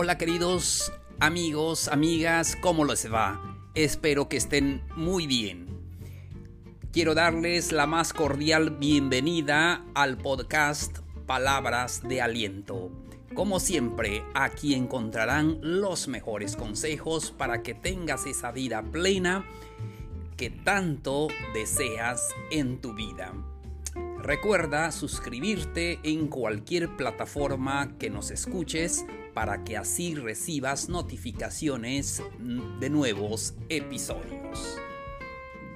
Hola queridos amigos, amigas, ¿cómo les va? Espero que estén muy bien. Quiero darles la más cordial bienvenida al podcast Palabras de Aliento. Como siempre, aquí encontrarán los mejores consejos para que tengas esa vida plena que tanto deseas en tu vida. Recuerda suscribirte en cualquier plataforma que nos escuches para que así recibas notificaciones de nuevos episodios.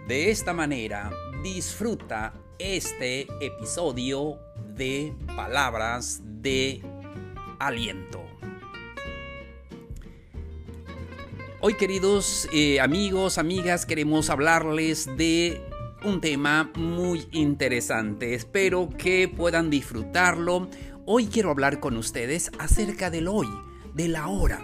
De esta manera, disfruta este episodio de palabras de aliento. Hoy queridos eh, amigos, amigas, queremos hablarles de un tema muy interesante. Espero que puedan disfrutarlo. Hoy quiero hablar con ustedes acerca del hoy, de la hora.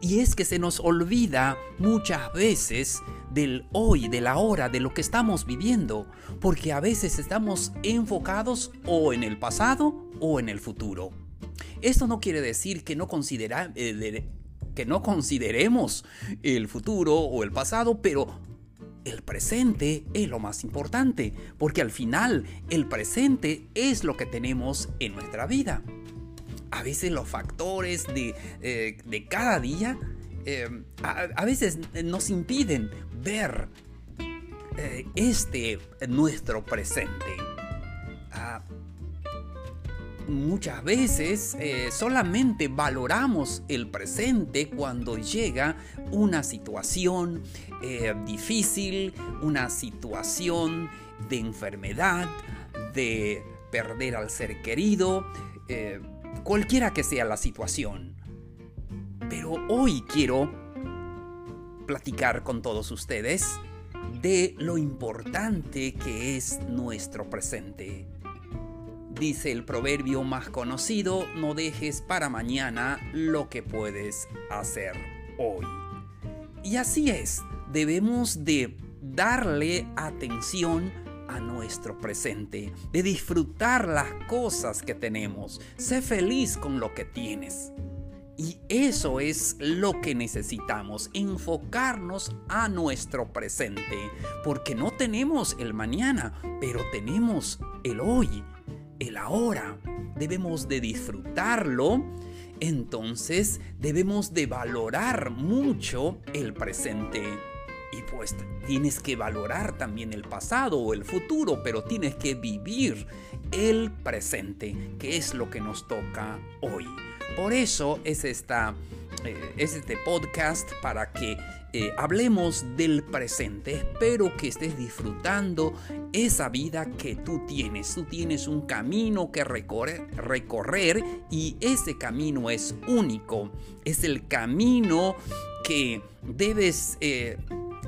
Y es que se nos olvida muchas veces del hoy, de la hora, de lo que estamos viviendo, porque a veces estamos enfocados o en el pasado o en el futuro. Esto no quiere decir que no, considera, eh, que no consideremos el futuro o el pasado, pero el presente es lo más importante, porque al final el presente es lo que tenemos en nuestra vida. A veces los factores de, eh, cada día eh, a, veces nos impiden ver eh, este nuestro presente. Ah, muchas veces eh, solamente valoramos el presente cuando llega una situación eh, difícil, una situación de enfermedad, de perder al ser querido, eh, cualquiera que sea la situación. Pero hoy quiero platicar con todos ustedes de lo importante que es nuestro presente Dice el proverbio más conocido, no dejes para mañana lo que puedes hacer hoy. Y así es, debemos de darle atención a nuestro presente, de disfrutar las cosas que tenemos, sé feliz con lo que tienes. Y eso es lo que necesitamos, enfocarnos a nuestro presente, porque no tenemos el mañana, pero tenemos el hoy el ahora, debemos de disfrutarlo, entonces debemos de valorar mucho el presente. Y pues tienes que valorar también el pasado o el futuro, pero tienes que vivir el presente, que es lo que nos toca hoy. Por eso es, esta, eh, es este podcast para que eh, hablemos del presente. Espero que estés disfrutando esa vida que tú tienes. Tú tienes un camino que recorrer, y ese camino es único. Es el camino que debes eh,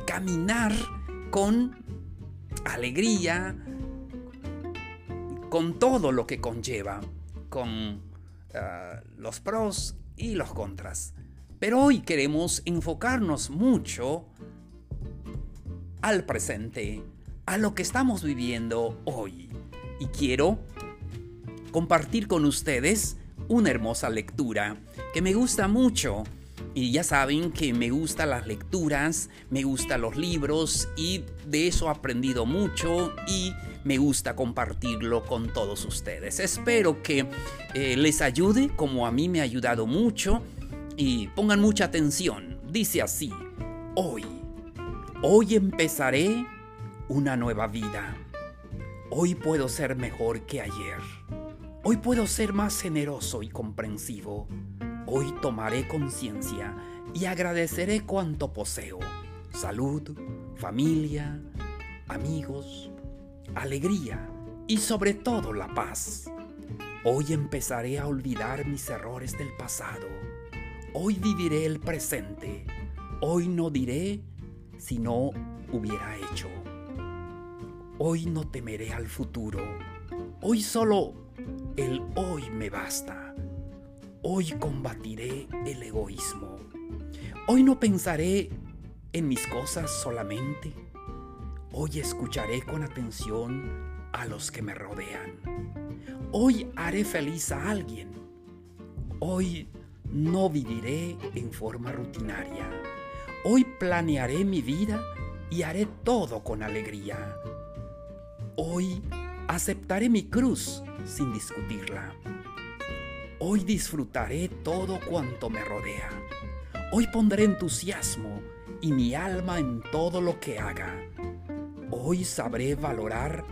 caminar con alegría, con todo lo que conlleva, con ah, los pros y los contras. Pero hoy queremos enfocarnos mucho al presente, a lo que estamos viviendo hoy. Y quiero compartir con ustedes una hermosa lectura que me gusta mucho. Y ya saben que me gustan las lecturas, me gustan los libros y de eso he aprendido mucho y me gusta compartirlo con todos ustedes. Espero que eh, les ayude como a mí me ha ayudado mucho y pongan mucha atención. Dice así, hoy, hoy empezaré una nueva vida. Hoy puedo ser mejor que ayer. Hoy puedo ser más generoso y comprensivo. Hoy tomaré conciencia y agradeceré cuanto poseo. Salud, familia, amigos, alegría y sobre todo la paz. Hoy empezaré a olvidar mis errores del pasado Hoy viviré el presente. Hoy no diré si no hubiera hecho. Hoy no temeré al futuro. Hoy solo el hoy me basta. Hoy combatiré el egoísmo. Hoy no pensaré en mis cosas solamente. Hoy escucharé con atención a los que me rodean. Hoy haré feliz a alguien. Hoy no viviré en forma rutinaria. Hoy planearé mi vida y haré todo con alegría. Hoy aceptaré mi cruz sin discutirla. Hoy disfrutaré todo cuanto me rodea. Hoy pondré entusiasmo y mi alma en todo lo que haga. Hoy sabré valorar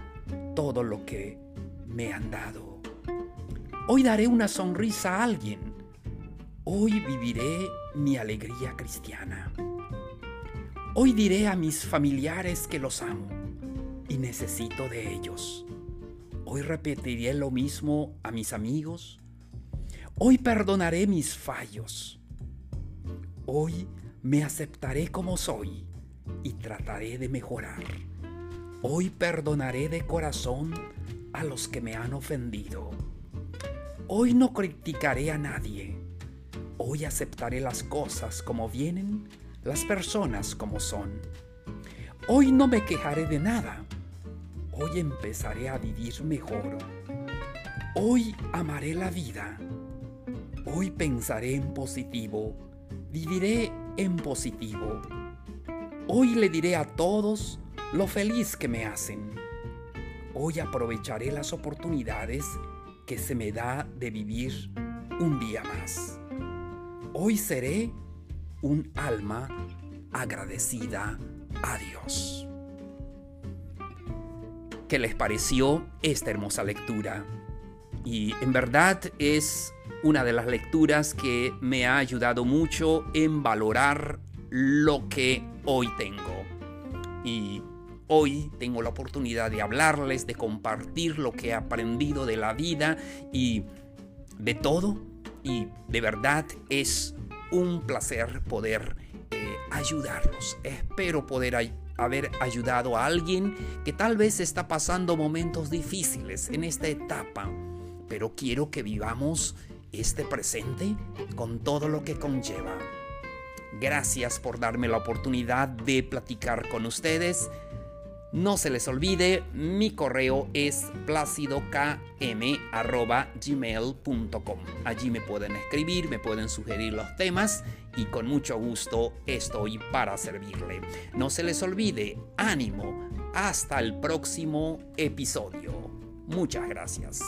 todo lo que me han dado. Hoy daré una sonrisa a alguien. Hoy viviré mi alegría cristiana. Hoy diré a mis familiares que los amo y necesito de ellos. Hoy repetiré lo mismo a mis amigos. Hoy perdonaré mis fallos. Hoy me aceptaré como soy y trataré de mejorar. Hoy perdonaré de corazón a los que me han ofendido. Hoy no criticaré a nadie. Hoy aceptaré las cosas como vienen las personas como son. Hoy no me quejaré de nada. Hoy empezaré a vivir mejor. Hoy amaré la vida. Hoy pensaré en positivo. Viviré en positivo. Hoy le diré a todos lo feliz que me hacen. Hoy aprovecharé las oportunidades que se me da de vivir un día más. Hoy seré un alma agradecida a Dios. ¿Qué les pareció esta hermosa lectura? Y en verdad es una de las lecturas que me ha ayudado mucho en valorar lo que hoy tengo. Y hoy tengo la oportunidad de hablarles, de compartir lo que he aprendido de la vida y de todo. Y de verdad es un placer poder eh, ayudarlos. Espero poder haber ayudado a alguien que tal vez está pasando momentos difíciles en esta etapa, pero quiero que vivamos este presente con todo lo que conlleva. Gracias por darme la oportunidad de platicar con ustedes. No se les olvide, mi correo es placidokm.gmail.com. Allí me pueden escribir, me pueden sugerir los temas y con mucho gusto estoy para servirle. No se les olvide, ánimo, hasta el próximo episodio. Muchas gracias.